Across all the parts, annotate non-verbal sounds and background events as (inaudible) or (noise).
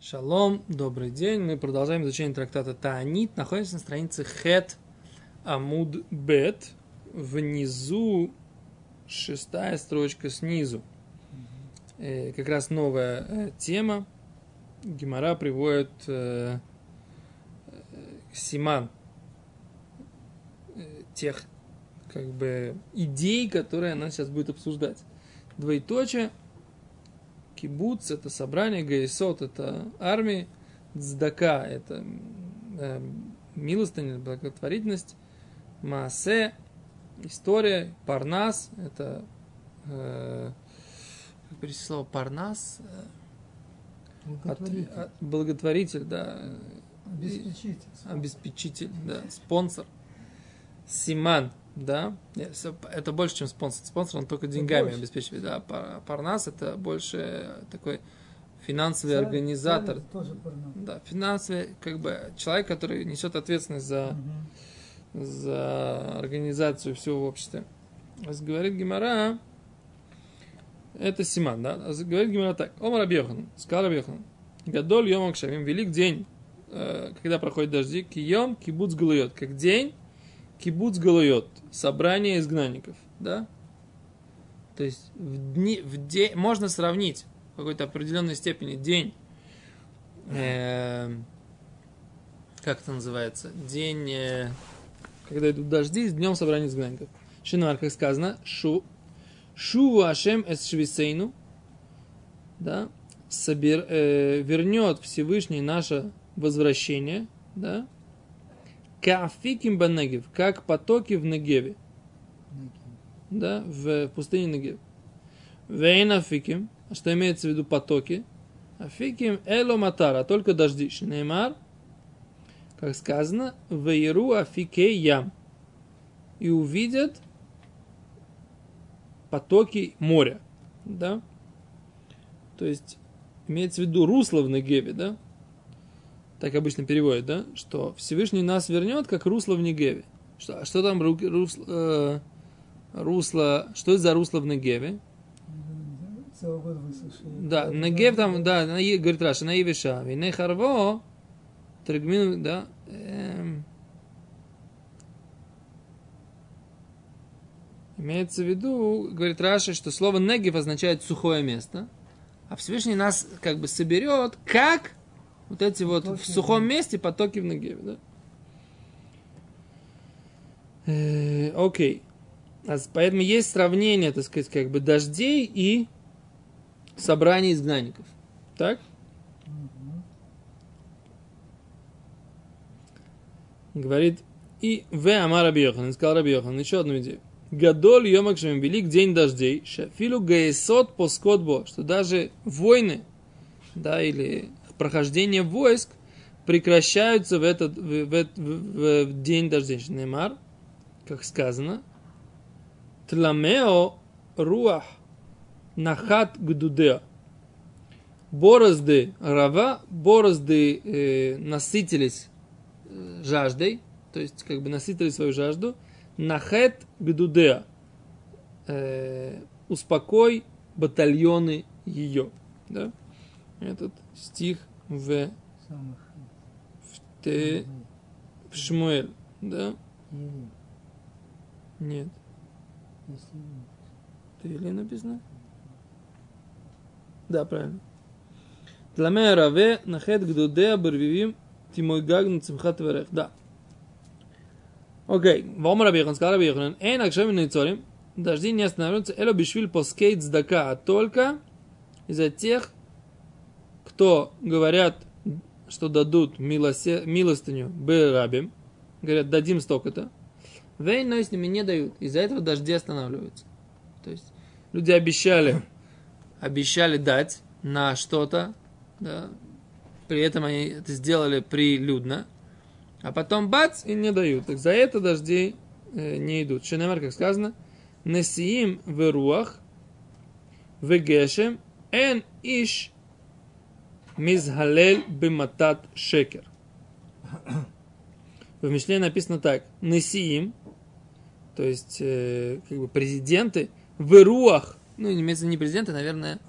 Шалом, добрый день. Мы продолжаем изучение трактата Таанит. Находимся на странице Хет Амуд Бет. Внизу шестая строчка снизу. Э, как раз новая э, тема. Гимара приводит э, э, Симан э, тех как бы идей, которые она сейчас будет обсуждать. Двоеточие – Кибуц – это собрание, Гаисот – это армии, Цдака – это э, милостыня, благотворительность, Маасе – история, Парнас – это э, как перевести слово Парнас? Благотворитель. От, от, благотворитель, да. Обеспечитель. Обеспечитель, да. Спонсор. Симан, да. Это больше, чем спонсор. Спонсор, он только деньгами больше. обеспечивает. Да. Пар- Парнас это больше такой финансовый Царь- организатор. Тоже порно. Да, финансовый, как бы, человек, который несет ответственность за, Мгм. за организацию всего. Раз Говорит Гимара, это Симан, да? Говорит Гимара так. Омар Абьехан, сказал Абьехан, Гадоль Йом Акшавим, велик день, э, когда проходят дожди, кием кибуц галует, как день кибуц галует, собрание изгнанников, да? То есть в дни, в день, можно сравнить в какой-то определенной степени день, э, как это называется, день, э, когда идут дожди, с днем собрания изгнанников. Шинар, как сказано, шу, шу ашем эс швисейну, да, собер, э, вернет Всевышний наше возвращение, да, каафиким банегев, как потоки в Негеве, да, в пустыне Негев. Вейн афиким, а что имеется в виду потоки? Афиким эло матара, только дожди. Шинеймар, как сказано, вейру афике ям. И увидят потоки моря, да? То есть, имеется в виду русло в Негеве, да? Так обычно переводят, да? Что Всевышний нас вернет, как русло в Негеве. Что, а что там ру- русло, э, русло, что это за русло в Негеве? Да, Негев там, да, на говорит Раша, на Евиша, Вине Харво, Тригмин, да, эм, имеется в виду, говорит Раша, что слово Негев означает сухое место, а Всевышний нас как бы соберет, как вот эти вот в сухом месте потоки в Негеве, да. Э, Окей. А Поэтому есть сравнение, так сказать, как бы дождей и собрание изгнанников. Так? Говорит, и в Амар Раби Йохан, сказал Раби Йохан, еще одну идею. Гадоль Йомак Шем, велик день дождей, шафилу гаесот поскотбо, что даже войны, да, или прохождение войск прекращаются в этот, в, в- в- в день дождей. Неймар, как сказано, тламео руах нахат гдудеа. Борозды рава, борозды э, насытились э, жаждой, то есть как бы насытили свою жажду, нахет гдудеа. Э, успокой батальоны ее. Да? Этот стих в, в, в Шмуэль. Да? Нет. Ты или написано? Да, правильно. Тламея раве нахет гдудея барвивим тимой гагн цимхат верех. Да. Окей. Вом рабихан, сказал рабихан, эй накшем нейцорим, дожди не останавливаются, эло бишвиль поскейт сдака, а только из-за тех, кто говорят, что дадут милосе- милостыню бэрабим, говорят, дадим столько-то, Вейн, но с ними не дают. Из-за этого дожди останавливаются. То есть люди обещали, обещали дать на что-то, да, при этом они это сделали прилюдно, а потом бац, и не дают. Так за это дожди э, не идут. Шенемар, как сказано, Несиим в руах, в гешем, эн иш мизгалель биматат шекер. В Мишле написано так. Несиим, то есть э, как бы президенты в руах, ну, имеется не президенты, наверное,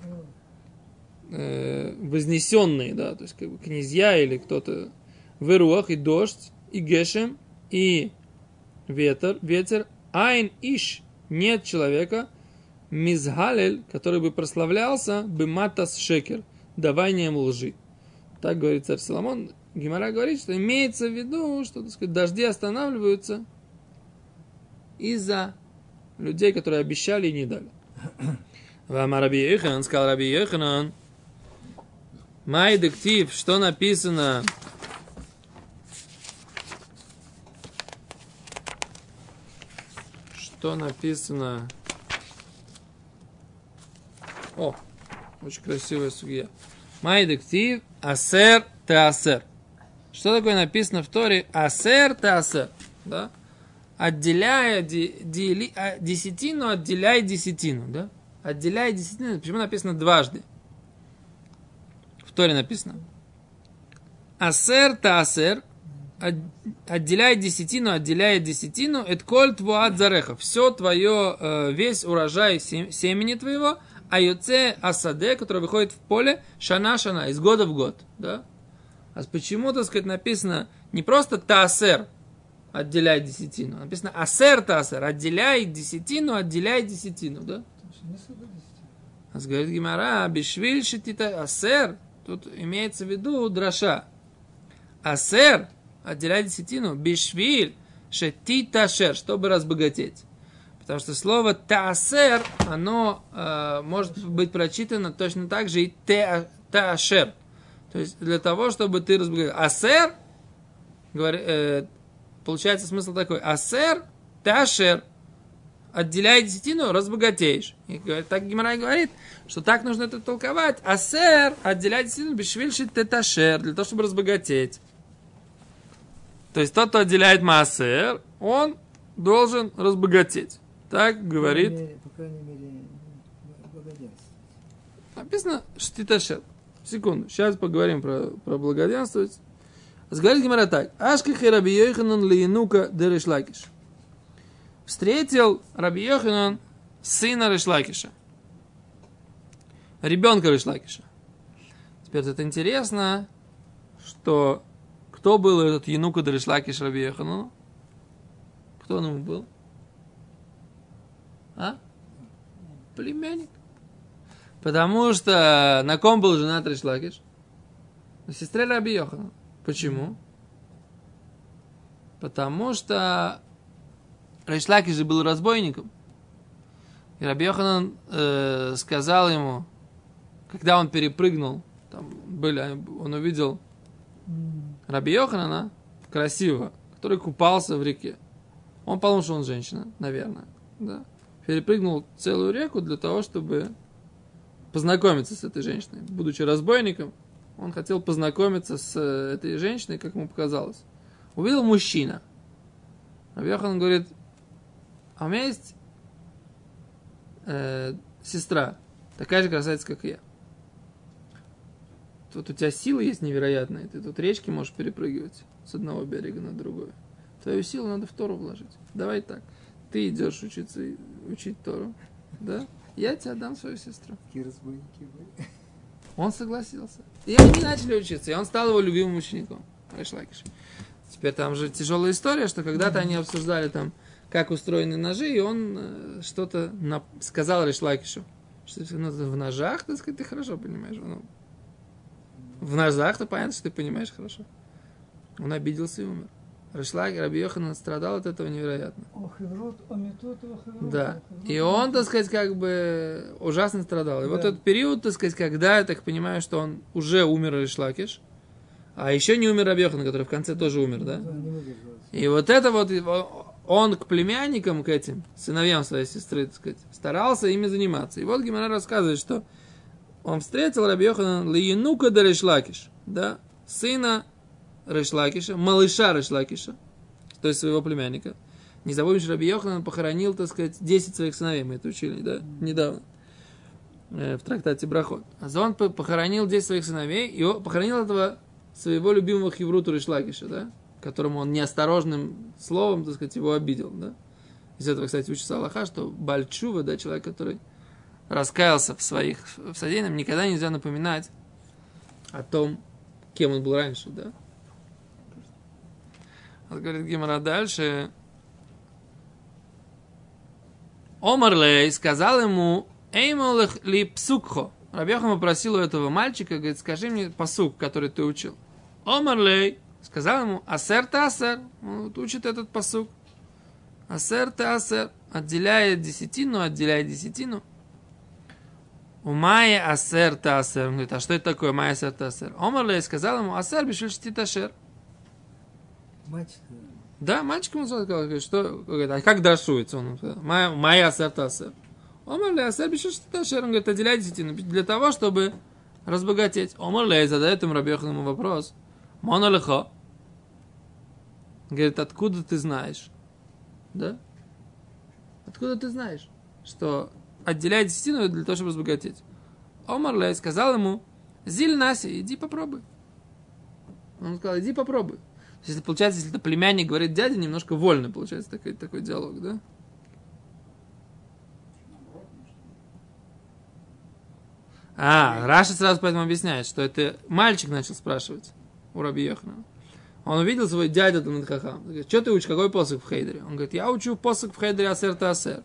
э, вознесенные, да, то есть как бы князья или кто-то в руах и дождь, и гешем, и ветер, ветер, айн иш, нет человека, мизгалель, который бы прославлялся, бы матас шекер, даванием лжи. Так говорит царь Соломон. Гимара говорит, что имеется в виду, что так сказать, дожди останавливаются из-за людей, которые обещали и не дали. Вам Раби Йохан, сказал Раби Йоханан, Май дектив, что написано что написано о, очень красивая судья. Май дектив, асер теасер. Что такое написано в Торе? Асер теасер. Да? Отделяя ди, дели, а, десятину, отделяй десятину. Да? Отделяй десятину. Почему написано дважды? В Торе написано. Асер теасер. Отделяй десятину, отделяй десятину, это коль твуат зареха. Все твое, э, весь урожай семени твоего – а юце асаде, который выходит в поле, шана-шана, из года в год. Да? А почему, так сказать, написано не просто таасер, отделяй десятину, а написано асер таасер, отделяй десятину, отделяй десятину, да? А говорит Гимара, бишвиль шитита асер, тут имеется в виду дроша. Асер, отделяй десятину, бишвиль шетита шер, чтобы разбогатеть. Потому что слово таасер, оно э, может быть прочитано точно так же и таашер. То есть для того, чтобы ты разбогател. Асер, говори, э, получается смысл такой. Асер, таашер. Отделяй десятину, разбогатеешь. И так Гимарай говорит, что так нужно это толковать. Асер, отделяй десятину, бешвильши теташер, для того, чтобы разбогатеть. То есть тот, кто отделяет маасер, он должен разбогатеть. Так говорит. По крайней мере. Написано штиташет. Секунду. Сейчас поговорим про, про благоденствовать. Говорит Гимара так. Ашках и Раби Йоханан лиенука де Решлакиш. Встретил Раби Йоханан сына Решлакиша. Ребенка Решлакиша. Теперь это интересно, что кто был этот Янука де Решлакиш Раби Йоханану? Кто он ему был? А? Племянник. Потому что на ком был женат Ришлакиш? На сестре Раби Йохана. Почему? Потому что Ришлакиш же был разбойником. И Раби Йоханан э, сказал ему, когда он перепрыгнул, там были, он увидел Раби Йоханана, красивого, который купался в реке. Он подумал, что он женщина, наверное. Да перепрыгнул целую реку для того, чтобы познакомиться с этой женщиной. Будучи разбойником, он хотел познакомиться с э, этой женщиной, как ему показалось. Увидел мужчина. Абьяхан говорит, а у меня есть э, сестра, такая же красавица, как я. Тут у тебя силы есть невероятные, ты тут речки можешь перепрыгивать с одного берега на другой. Твою силу надо в Тору вложить. Давай так ты идешь учиться, учить Тору, да, я тебе дам свою сестру. Он согласился. И они начали учиться, и он стал его любимым учеником. Решлакиш. Теперь там же тяжелая история, что когда-то они обсуждали там, как устроены ножи, и он э, что-то на... сказал Решлакишу. Что ну, в ножах, так сказать, ты хорошо понимаешь. Ну, в ножах, то понятно, что ты понимаешь хорошо. Он обиделся и умер. Рашлаг, Раби Йохан страдал от этого невероятно. Да. И он, так сказать, как бы ужасно страдал. И да. вот этот период, так сказать, когда я так понимаю, что он уже умер Рашлакиш, а еще не умер Раби Йохан, который в конце тоже умер, да? И вот это вот, он к племянникам, к этим, сыновьям своей сестры, так сказать, старался ими заниматься. И вот Гимара рассказывает, что он встретил Раби Йохана Лиенука де Решлакиш, да, сына Решлакиша, малыша Решлакиша, то есть своего племянника. Не забудем, что Раби Йохан похоронил, так сказать, 10 своих сыновей, мы это учили, да, недавно, э, в трактате Брахот. А он похоронил 10 своих сыновей, и похоронил этого своего любимого Хевруту Решлакиша, да, которому он неосторожным словом, так сказать, его обидел, да. Из этого, кстати, учится Аллаха, что Бальчува, да, человек, который раскаялся в своих в содеянном, никогда нельзя напоминать о том, кем он был раньше, да? Говорит Гимара дальше. Омарлей сказал ему, Эймолех ли псукхо. Рабьяхама просил у этого мальчика, говорит, скажи мне посук, который ты учил. Омарлей сказал ему, асер та асер. Он вот учит этот посук. Асер та асер. Отделяет десятину, отделяет десятину. У Майя асер та асер. Он говорит, а что это такое Майя асер та асер? Омарлей сказал ему, асер бишель штиташер. Мальчик, Да, мальчик ему сказал, что, говорит, а как дашуется? Он «Моя- моя асер асер. Омар ле асер бишет что ашер. Он говорит, отделяй десятину для того, чтобы разбогатеть. Омар ле задает ему Рабьеханому вопрос. Мона лехо. Говорит, откуда ты знаешь? Да? Откуда ты знаешь, что отделяй десятину для того, чтобы разбогатеть? Омар ле сказал ему, Зиль Наси, иди попробуй. Он сказал, иди попробуй. Если получается, если это племянник говорит дядя, немножко вольно получается такой, такой диалог, да? А, Раша сразу поэтому объясняет, что это мальчик начал спрашивать у Раби Йохана. Он увидел свой дядю Талмит Хахам. Говорит, что ты учишь, какой посох в Хейдере? Он говорит, я учу посох в Хейдере Асер Асер. А з-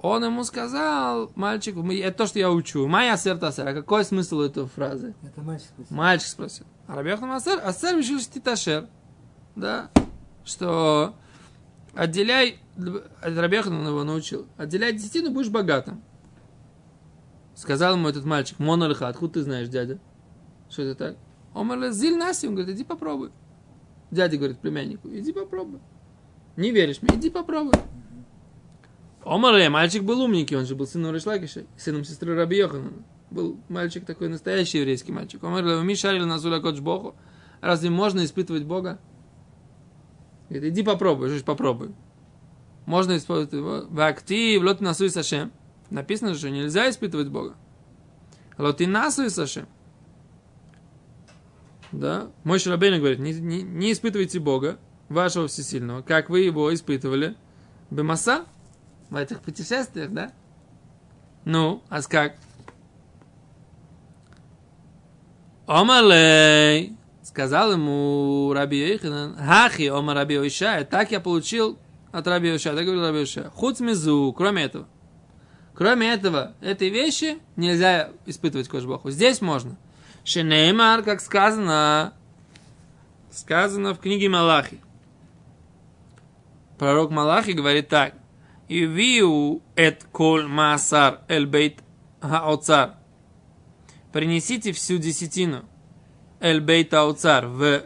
он ему сказал, мальчик, это то, что я учу. Майя Асер Асер. А какой смысл у этой фразы? это мальчик спросил. Мальчик спросил. А Рабьехнам Асер, Асер решил титашер. Да? Что отделяй, Рабьехнам его научил, отделяй десятину, будешь богатым. Сказал ему этот мальчик, Монолиха, откуда ты знаешь, дядя? Что это так? Омар зиль наси, он говорит, иди попробуй. Дядя говорит племяннику, иди попробуй. Не веришь мне, иди попробуй. Омар, мальчик был умненький, он же был сыном Решлакиша, сыном сестры Раби Йоханана. Был мальчик такой, настоящий еврейский мальчик. Омар, ми шарили на зуля кодж Богу. Разве можно испытывать Бога? Говорит, иди попробуй, что ж попробуй. Можно использовать его. Вакти, в лот насуй сашем. Написано, что нельзя испытывать Бога. Лоти насуй сашем. Да? Мой Шарабейн говорит, не, не, не испытывайте Бога, вашего всесильного, как вы его испытывали. Бемаса, в этих путешествиях, да? Ну, а как? Омалей, сказал ему Раби Йоханан, Хахи, Ома Раби Йошай, так я получил от Раби Йошай, так говорил Раби Йошай. Худ мизу, кроме этого. Кроме этого, этой вещи нельзя испытывать Кошбоху. Здесь можно. Шенеймар, как сказано, сказано в книге Малахи. Пророк Малахи говорит так. Ивиу эт кол маасар эль бейт хаоцар. Принесите всю десятину эль бейт хаоцар в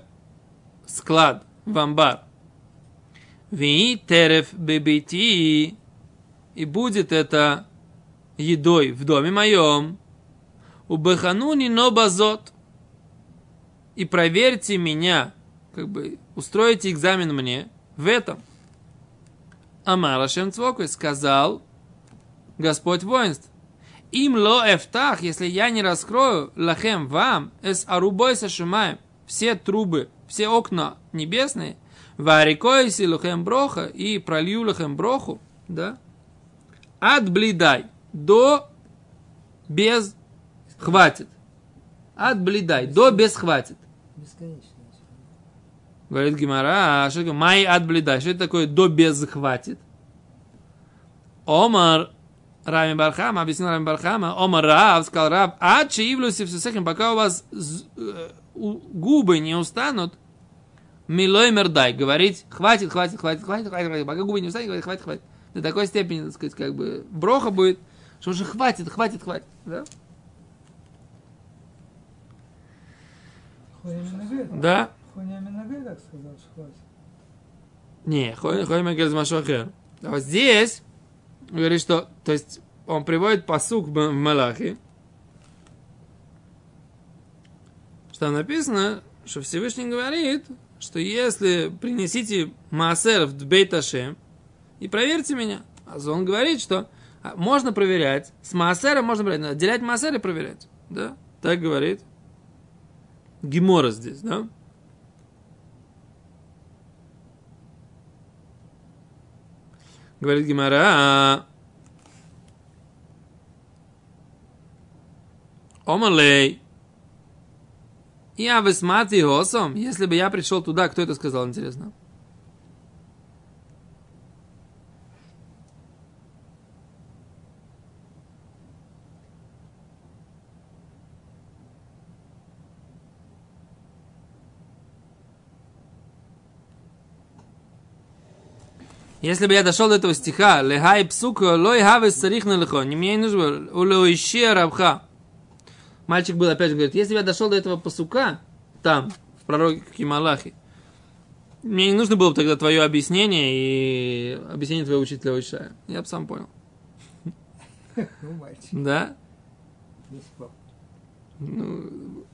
склад, в амбар. Ви терев бебейти. И будет это едой в доме моем. У бахануни но базот. И проверьте меня, как бы устройте экзамен мне в этом. Амар Ашем Цвокой сказал Господь воинств. Им ло эфтах, если я не раскрою лахем вам, эс арубой сашимаем, все трубы, все окна небесные, варикой силухем броха и пролью лахем броху, да, от блидай до без хватит. От блидай до без хватит. Бесконечно. Говорит Гимара, а что такое май от блидай? Что это такое до без хватит? Омар Рами Бархама, объяснил Рами Бархама, Омар Рав, сказал Рав, а чиивлюси в сусехим, пока у вас э, губы не устанут, милой мердай, говорить, хватит, хватит, хватит, хватит, хватит, хватит, пока губы не устанут, говорить, хватит, хватит. До такой степени, так сказать, как бы, броха будет, что уже хватит, хватит, хватит, да? Да? Так сказал, что хватит. Не, из Машохер. А вот здесь говорит, что, то есть, он приводит посук в Малахе, что написано, что Всевышний говорит, что если принесите Маасер в Бейт Ашем и проверьте меня, а он говорит, что а, можно проверять, с Маасера можно проверять, отделять Маасер и проверять, да, так говорит Гемора здесь, да, Говорит Гимара. «А, Омалей. Я высмати осом. Если бы я пришел туда, кто это сказал, интересно? Если бы я дошел до этого стиха, лехай псука, лой хавес царих на лихо, не мне не нужно, улоище рабха. Мальчик был опять же говорит, если бы я дошел до этого пасука, там, в пророке Малахи, мне не нужно было бы тогда твое объяснение и объяснение твоего учителя Ишая. Я бы сам понял. (laughs) Ну, мальчик, Да? не спал. Ну,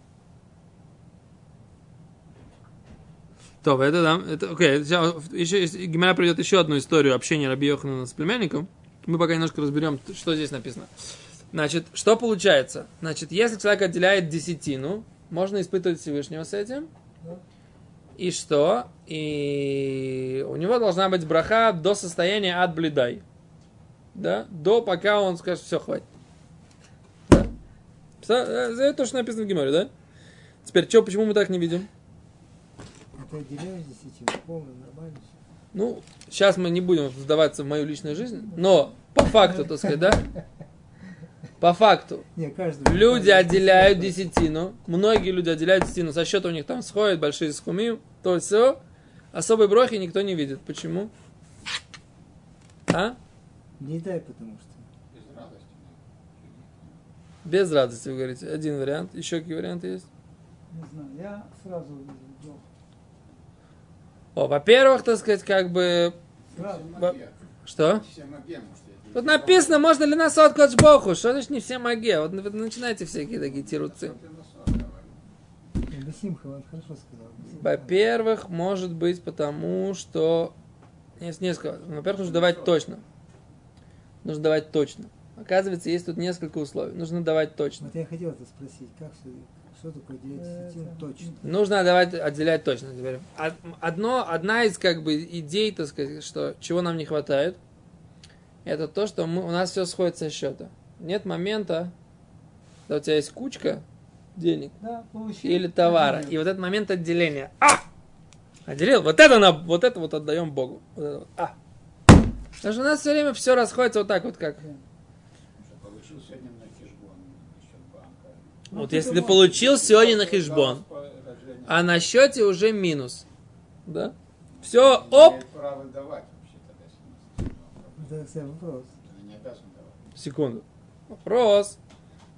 То, это да, это, окей, сейчас, еще, Гимара придет еще одну историю общения Раби Йоханана с племянником. Мы пока немножко разберем, что здесь написано. Значит, что получается? Значит, если человек отделяет десятину, можно испытывать Всевышнего с этим. И что? И у него должна быть браха до состояния от блидай. Да? До пока он скажет, все, хватит. Да? Э, Это то, что написано в Гимаре, да? Теперь, что, почему мы так не видим? Ты нормально все. Ну, сейчас мы не будем вдаваться в мою личную жизнь, но по факту, так сказать, да? По факту. Не, каждый. Люди отделяют десятину, многие люди отделяют десятину, со счета у них там сходят большие скумим, то все. Особой брохи никто не видит. Почему? А? Не дай, потому что. Без радости. Без радости, вы говорите. Один вариант. Еще какие варианты есть? Не знаю, я сразу. О, во-первых, так сказать, как бы... Сразу. Во- Что? Все Тут написано, можно ли нас от Богу. Что значит не все маге? Вот вы начинаете всякие такие тируцы. Во-первых, может быть, потому что... Есть несколько. Во-первых, нужно давать точно. Нужно давать точно. Оказывается, есть тут несколько условий. Нужно давать точно. Вот я хотел это спросить, как что, что такое делить точно? Нужно давать, отделять точно. Теперь. Од- Одно, одна из как бы идей, так сказать, что чего нам не хватает, это то, что мы, у нас все сходит со счета. Нет момента, когда у тебя есть кучка денег Да, получил. или товара, и вот этот момент отделения. А! Отделил. Вот это, на, вот это вот отдаем Богу. Вот это вот. А! Потому что у нас все время все расходится вот так вот, как. Получил сегодня на хижбон, счет банка. Ну, Вот ты если ты получил сегодня на хижбон, а на счете уже минус. Да? Все, оп! Секунду. Вопрос.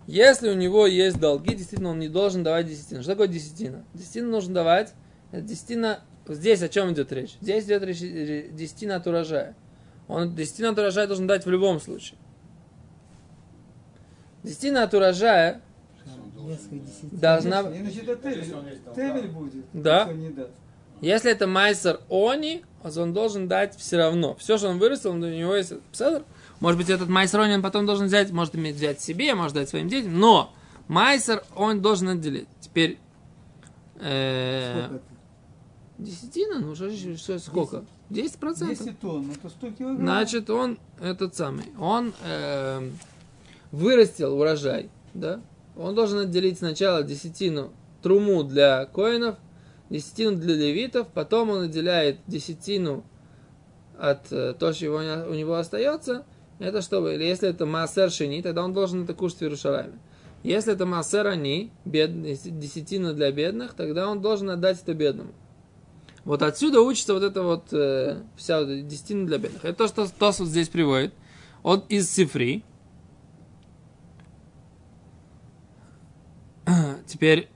Если у него есть долги, действительно, он не должен давать десятину. Что такое десятина? Десятину нужно давать. Это десятина... Здесь о чем идет речь? Здесь идет речь э, десятина от урожая. Он десятину от урожая должен дать в любом случае. Десятина от урожая. Должна... Иначе это долга. Тевель будет. Да. если не даст. Если это майсер они, он должен дать все равно. Все, что он вырастил, у него есть пседр. Может быть, этот майсер они он потом должен взять, может иметь взять себе, может дать своим детям. Но майсер он должен отделить. Теперь э, Сколько это? десятина, ну что, сколько? 10 процентов. 10 тонн, это 100 килограмм. Значит, он этот самый, он э, вырастил урожай, да? Он должен отделить сначала десятину труму для коинов, десятину для левитов, потом он отделяет десятину от э, то, что у него остается. Это чтобы, если это массер шини, тогда он должен это кушать в. Если это массер они, бед, десятина для бедных, тогда он должен отдать это бедному. Вот отсюда учится вот это вот э, вся вот эта десятина для бедных. Это то, что Тос вот здесь приводит. Он из Сифри. Теперь,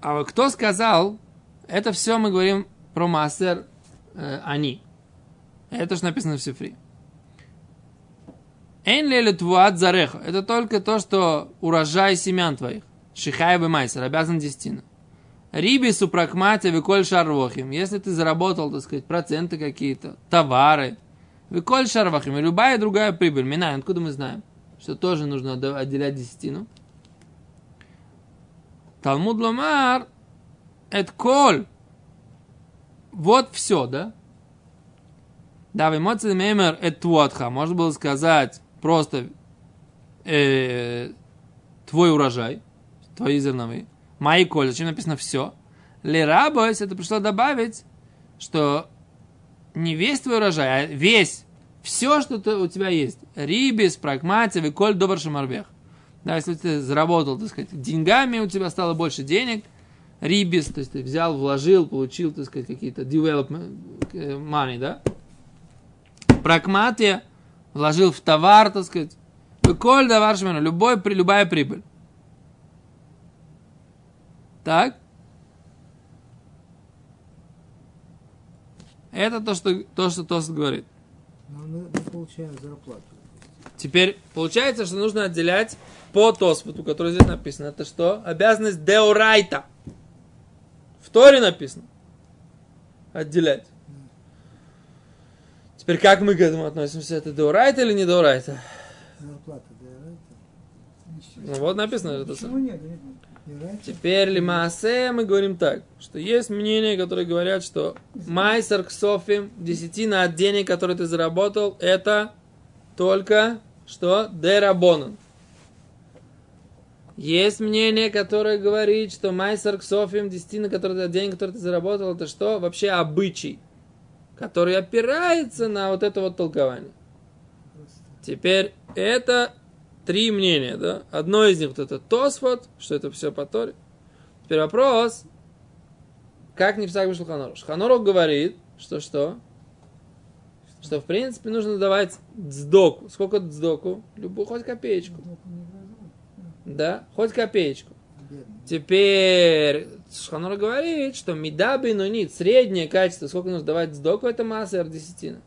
а кто сказал, это все мы говорим про Массер э, они. Это что написано в Сифри. Эйн леле твуат зареха. Это только то, что урожай семян твоих. Шихай бы майсер, обязан десятина. Риби супракмате виколь шарвохим. Если ты заработал, так сказать, проценты какие-то, товары, виколь шарвохим, и любая другая прибыль. Минай, откуда мы знаем, что тоже нужно отделять десятину? Талмуд ломар, это коль. Вот все, да? Да, в эмоции мемер это твотха. Можно было сказать просто э, твой урожай, твои зерновые. Мои коль, зачем написано все? Лерабойс, это пришло добавить, что не весь твой урожай, а весь, все, что ты, у тебя есть. Рибис, прагматив и коль добр шамарбех. Да, если ты заработал, так сказать, деньгами, у тебя стало больше денег, рибис, то есть ты взял, вложил, получил, так сказать, какие-то development э, money, да? Прагматия, вложил в товар, так сказать, коль давар любой, любая прибыль. Так? Это то, что, то, что Тос говорит. Но мы, мы получаем зарплату. Теперь получается, что нужно отделять по Тосфоту, который здесь написано. Это что? Обязанность деорайта. В Торе написано. Отделять. Теперь как мы к этому относимся? Это деорайта или не деорайта? Зарплата, да, Ну вот написано. Это Почему нет? Теперь лимаасе мы говорим так, что есть мнения, которые говорят, что майсер к софим, десятина от денег, которые ты заработал, это только что дерабонан. Есть мнение, которое говорит, что майсер к софим, десятина который, от денег, которые ты заработал, это что? Вообще обычай, который опирается на вот это вот толкование. Теперь это три мнения, да? Одно из них вот это Тосфот, что это все по Торе. Теперь вопрос, как не в вышел Шулханорух? Шулханорух говорит, что что? Что в принципе нужно давать дздоку. Сколько дздоку? Любую, хоть копеечку. Да, хоть копеечку. Теперь Шханор говорит, что медаби нунит, среднее качество, сколько нужно давать сдоку, это массер десятина.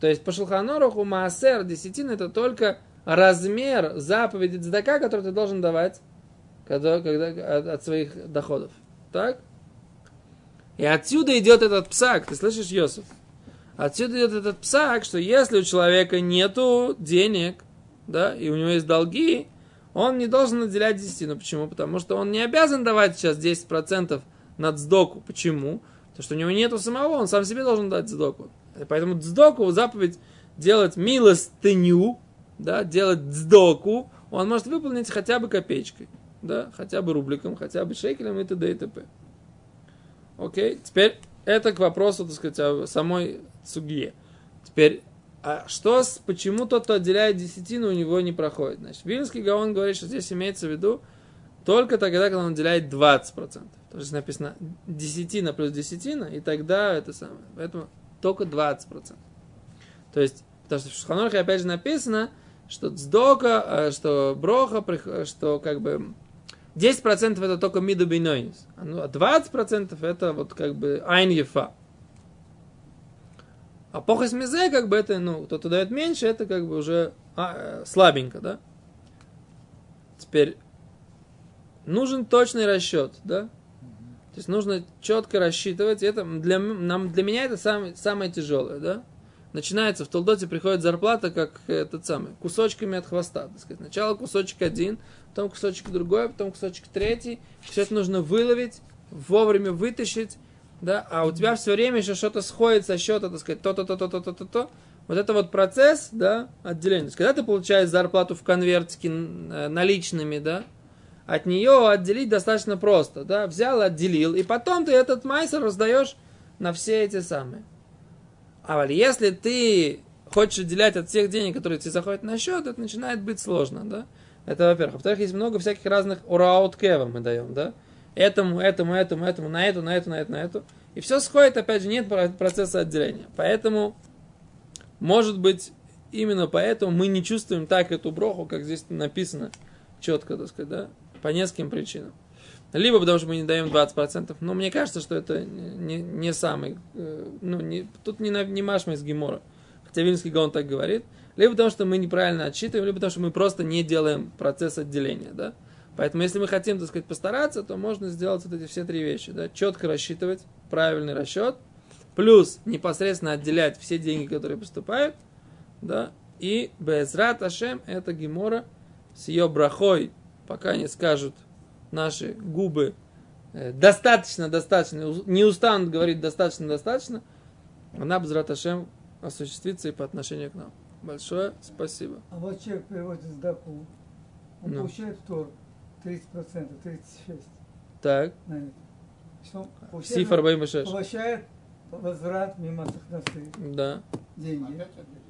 То есть по Шулханоруху массер десятина это только размер заповеди цдака, который ты должен давать когда, когда, от, от своих доходов. Так? И отсюда идет этот псак. Ты слышишь, Йосиф? Отсюда идет этот псак, что если у человека нету денег, да, и у него есть долги, он не должен наделять десятину. Почему? Потому что он не обязан давать сейчас 10% на цдоку. Почему? Потому что у него нету самого, он сам себе должен дать цдоку. Поэтому цдоку заповедь делать милостыню, да, делать сдоку, он может выполнить хотя бы копеечкой, да, хотя бы рубликом, хотя бы шекелем и т.д. и т.п. Окей, теперь это к вопросу, так сказать, о самой сугье. Теперь, а что, с, почему тот, кто отделяет десятину, у него не проходит? Значит, Вильнский Гаон говорит, что здесь имеется в виду только тогда, когда он отделяет 20%. То есть написано десятина плюс десятина, и тогда это самое. Поэтому только 20%. То есть, потому что в Шуханорхе опять же написано, что цдока, э, что броха, что как бы 10% это только миду бинойнис, а 20% это вот как бы айн ефа. А похос мизе, как бы это, ну, кто-то дает меньше, это как бы уже а, э, слабенько, да? Теперь нужен точный расчет, да? То есть нужно четко рассчитывать. Это для, нам, для меня это самое, самое тяжелое, да? начинается, в Толдоте приходит зарплата, как этот самый, кусочками от хвоста. Так сказать. Сначала кусочек один, потом кусочек другой, потом кусочек третий. Все это нужно выловить, вовремя вытащить, да, а у тебя все время еще что-то сходит со счета, так сказать, то-то, то-то, то-то, то-то. Вот это вот процесс, да, отделения. То есть, когда ты получаешь зарплату в конвертике э, наличными, да, от нее отделить достаточно просто, да, взял, отделил, и потом ты этот майсер раздаешь на все эти самые. А если ты хочешь отделять от всех денег, которые тебе заходят на счет, это начинает быть сложно, да? Это во-первых. Во-вторых, есть много всяких разных ураут мы даем, да? Этому, этому, этому, этому, на эту, на эту, на эту, на эту. И все сходит, опять же, нет процесса отделения. Поэтому, может быть, именно поэтому мы не чувствуем так эту броху, как здесь написано четко, так сказать, да? По нескольким причинам. Либо потому что мы не даем 20%, но мне кажется, что это не, не самый, э, ну, не, тут не, не машма из Гемора, хотя Вильнский Гаон так говорит, либо потому что мы неправильно отсчитываем, либо потому что мы просто не делаем процесс отделения, да. Поэтому, если мы хотим, так сказать, постараться, то можно сделать вот эти все три вещи, да, четко рассчитывать, правильный расчет, плюс непосредственно отделять все деньги, которые поступают, да, и Безрат Ашем, это Гемора с ее брахой, пока не скажут наши губы э, достаточно, достаточно, не устанут говорить достаточно, достаточно, она без Раташем осуществится и по отношению к нам. Большое спасибо. А вот человек приводит сдаку он Ну. получает втор 30%, 36 Так. Что Сиф 46. получает возврат мимо сахнасы Да, деньги. Опять отделить.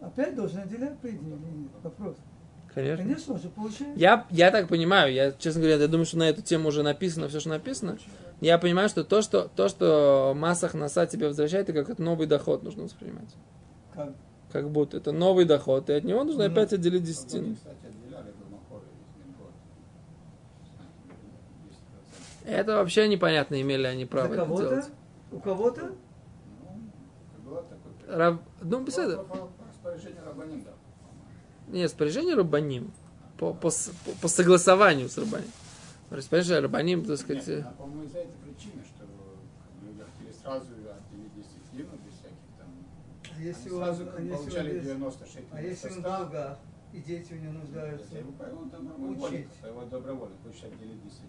Опять должен отделять, по идее, или нет? Вопрос. конечно. Конечно, он же получает. Я, я так понимаю, я, честно говоря, я думаю, что на эту тему уже написано все, что написано. Я понимаю, что то, что, то, что массах носа тебе возвращает, это как это новый доход нужно воспринимать. Как? Как будто это новый доход, и от него нужно Ну. опять отделить десятину. кстати, отделяли Гамахоры из Мингода. 10%. Это вообще непонятно, имели они право это кого-то? делать. У кого-то? Ну, было такое. Рав- Ну, беседа. Нет, распоряжение Рабаним. По, по, по- согласованию с Рабаним. Распоряжение Рабаним, так сказать, Нет, а, по-моему, из-за этой причины, что люди хотели сразу отделить десятину без всяких там... А Они если он, сразу а если получали 90 шекелей а если он в 100, долгах, и дети у него нуждаются? Его воле. Учить. Его добровольной. Хочешь отделить десятину.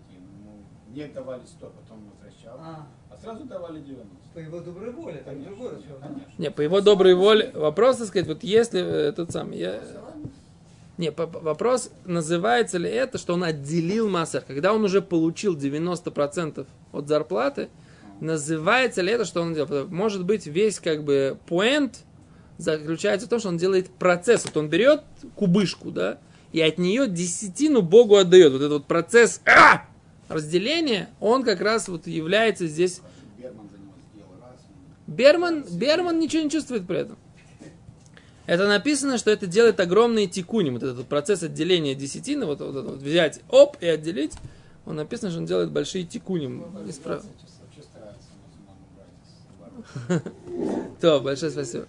Ему не давали 100, потом возвращал. А, А сразу давали 90. по его доброй воле, там Конечно, разговор. конечно. Не, по его доброй воле. Вопрос, так сказать, вот если э, тот самый, я... Не, по- вопрос, называется ли это, что он отделил массер. Когда он уже получил 90% от зарплаты, называется ли это, что он делал? Может быть, весь как бы поинт заключается в том, что он делает процесс. Вот он берет кубышку, да, и от нее десятину Богу отдает. Вот этот вот процесс а, разделения, он как раз вот является здесь Берман Берман, ничего не чувствует при этом. Это написано, что это делает огромные тикуни. Вот этот процесс отделения десятины, вот, вот вот взять, оп, и отделить, он написано, что он делает большие тикуни. Исправ-. То, большое спасибо.